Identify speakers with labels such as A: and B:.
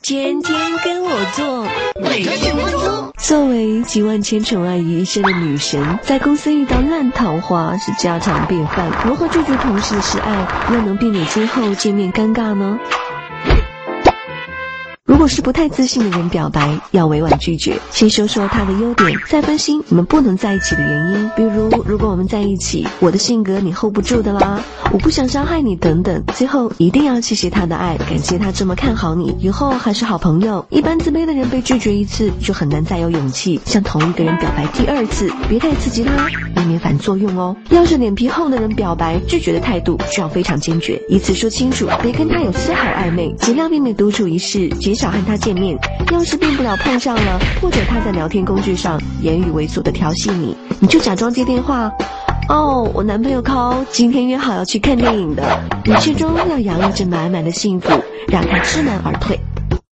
A: 天天跟我做，
B: 每日一分钟。
A: 作为集万千宠爱于一身的女神，在公司遇到烂桃花是家常便饭。如何拒绝同事的示爱，又能避免今后见面尴尬呢？如果是不太自信的人表白，要委婉拒绝，先说说他的优点，再分析你们不能在一起的原因。比如，如果我们在一起，我的性格你 hold 不住的啦，我不想伤害你等等。最后一定要谢谢他的爱，感谢他这么看好你，以后还是好朋友。一般自卑的人被拒绝一次，就很难再有勇气向同一个人表白第二次。别太刺激他，避免反作用哦。要是脸皮厚的人表白，拒绝的态度就要非常坚决，以此说清楚，别跟他有丝毫暧昧，尽量避免独处一室。减少和他见面，要是变不了碰上了，或者他在聊天工具上言语猥琐的调戏你，你就假装接电话。哦，我男朋友 call，今天约好要去看电影的，语气中要洋溢着满满的幸福，让他知难而退。